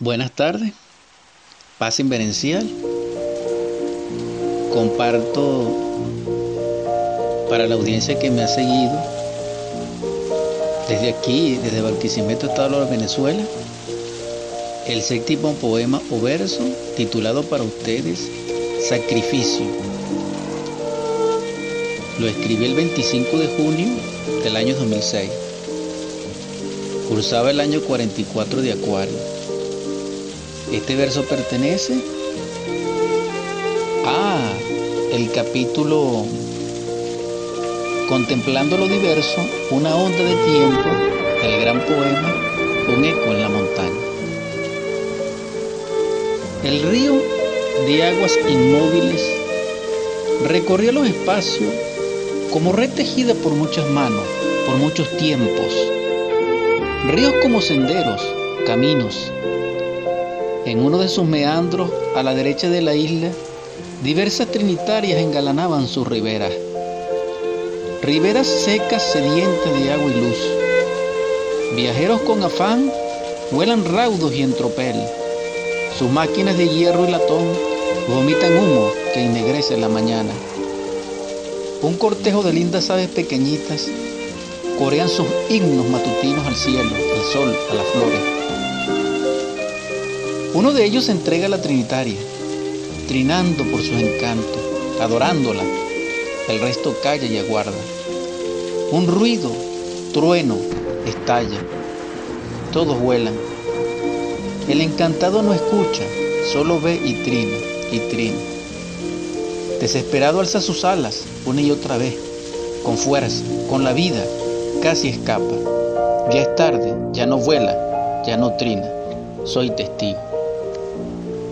Buenas tardes, paz inverencial. Comparto para la audiencia que me ha seguido desde aquí, desde Barquisimeto, Estado de Venezuela, el séptimo poema o verso titulado para ustedes Sacrificio. Lo escribí el 25 de junio del año 2006. Cursaba el año 44 de Acuario. Este verso pertenece a el capítulo Contemplando lo diverso, una onda de tiempo del gran poema Un eco en la montaña. El río de aguas inmóviles recorrió los espacios como red tejida por muchas manos, por muchos tiempos. Ríos como senderos, caminos. En uno de sus meandros, a la derecha de la isla, diversas trinitarias engalanaban sus riberas. Riberas secas sedientas de agua y luz. Viajeros con afán vuelan raudos y en tropel. Sus máquinas de hierro y latón vomitan humo que ennegrece la mañana. Un cortejo de lindas aves pequeñitas corean sus himnos matutinos al cielo, al sol, a las flores. Uno de ellos entrega a la Trinitaria, trinando por sus encantos, adorándola. El resto calla y aguarda. Un ruido, trueno, estalla. Todos vuelan. El encantado no escucha, solo ve y trina, y trina. Desesperado alza sus alas una y otra vez, con fuerza, con la vida, casi escapa. Ya es tarde, ya no vuela, ya no trina. Soy testigo.